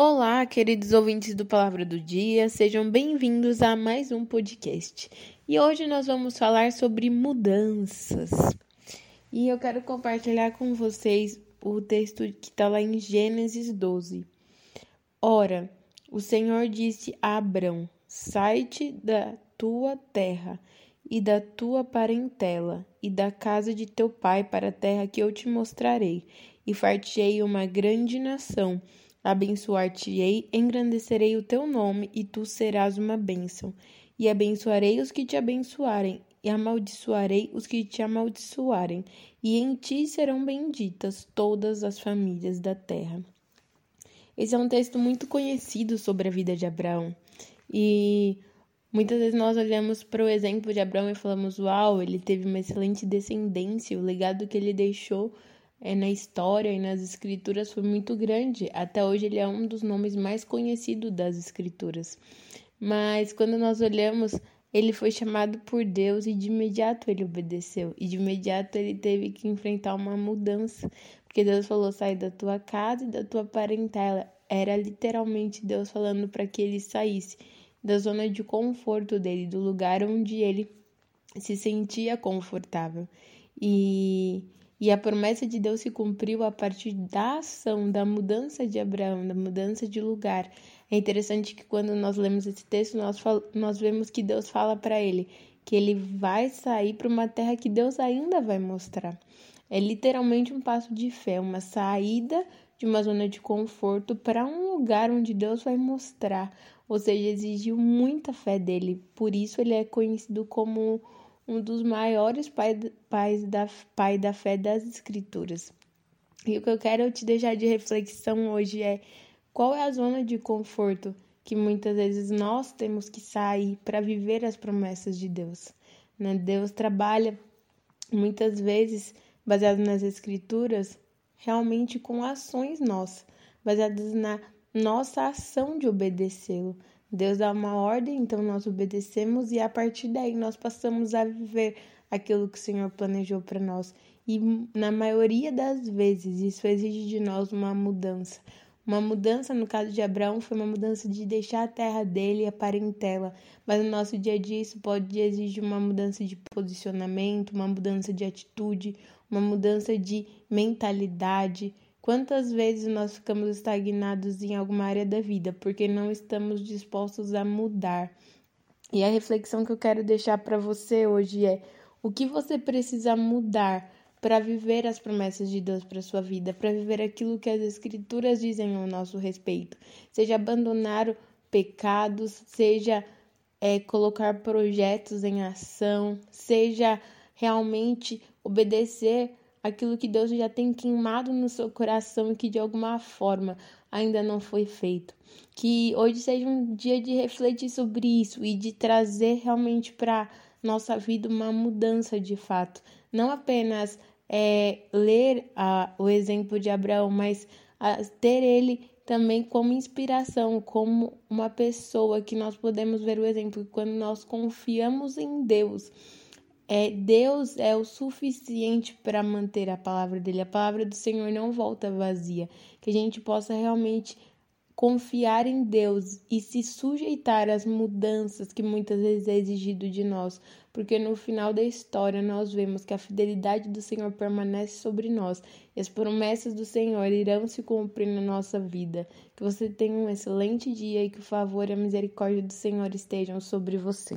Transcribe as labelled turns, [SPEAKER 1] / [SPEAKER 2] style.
[SPEAKER 1] Olá, queridos ouvintes do Palavra do Dia, sejam bem-vindos a mais um podcast. E hoje nós vamos falar sobre mudanças. E eu quero compartilhar com vocês o texto que está lá em Gênesis 12. Ora, o Senhor disse a Abrão: Sai-te da tua terra e da tua parentela e da casa de teu pai para a terra que eu te mostrarei, e fartei uma grande nação Abençoar-te-ei, engrandecerei o teu nome, e tu serás uma bênção. E abençoarei os que te abençoarem, e amaldiçoarei os que te amaldiçoarem, e em ti serão benditas todas as famílias da terra. Esse é um texto muito conhecido sobre a vida de Abraão. E muitas vezes nós olhamos para o exemplo de Abraão e falamos: Uau, ele teve uma excelente descendência, o legado que ele deixou é, na história e nas escrituras foi muito grande. Até hoje ele é um dos nomes mais conhecidos das escrituras. Mas quando nós olhamos, ele foi chamado por Deus e de imediato ele obedeceu. E de imediato ele teve que enfrentar uma mudança. Porque Deus falou: sai da tua casa e da tua parentela. Era literalmente Deus falando para que ele saísse da zona de conforto dele, do lugar onde ele se sentia confortável. E e a promessa de Deus se cumpriu a partir da ação, da mudança de Abraão, da mudança de lugar. É interessante que quando nós lemos esse texto, nós, nós vemos que Deus fala para ele que ele vai sair para uma terra que Deus ainda vai mostrar. É literalmente um passo de fé, uma saída de uma zona de conforto para um lugar onde Deus vai mostrar. Ou seja, exigiu muita fé dele. Por isso ele é conhecido como um dos maiores pais, pais da, pai da fé das Escrituras. E o que eu quero te deixar de reflexão hoje é qual é a zona de conforto que muitas vezes nós temos que sair para viver as promessas de Deus. Né? Deus trabalha muitas vezes baseado nas Escrituras realmente com ações nossas, baseadas na nossa ação de obedecê-lo. Deus dá uma ordem, então nós obedecemos e a partir daí nós passamos a viver aquilo que o Senhor planejou para nós. E na maioria das vezes isso exige de nós uma mudança. Uma mudança, no caso de Abraão, foi uma mudança de deixar a terra dele e a parentela. Mas no nosso dia a dia isso pode exigir uma mudança de posicionamento, uma mudança de atitude, uma mudança de mentalidade. Quantas vezes nós ficamos estagnados em alguma área da vida porque não estamos dispostos a mudar? E a reflexão que eu quero deixar para você hoje é: o que você precisa mudar para viver as promessas de Deus para sua vida, para viver aquilo que as escrituras dizem ao nosso respeito? Seja abandonar pecados, seja é, colocar projetos em ação, seja realmente obedecer aquilo que Deus já tem queimado no seu coração e que de alguma forma ainda não foi feito. Que hoje seja um dia de refletir sobre isso e de trazer realmente para nossa vida uma mudança de fato. Não apenas é, ler a, o exemplo de Abraão, mas a, ter ele também como inspiração, como uma pessoa que nós podemos ver o exemplo quando nós confiamos em Deus é, Deus é o suficiente para manter a palavra dele. A palavra do Senhor não volta vazia. Que a gente possa realmente confiar em Deus e se sujeitar às mudanças que muitas vezes é exigido de nós, porque no final da história nós vemos que a fidelidade do Senhor permanece sobre nós e as promessas do Senhor irão se cumprir na nossa vida. Que você tenha um excelente dia e que o favor e a misericórdia do Senhor estejam sobre você.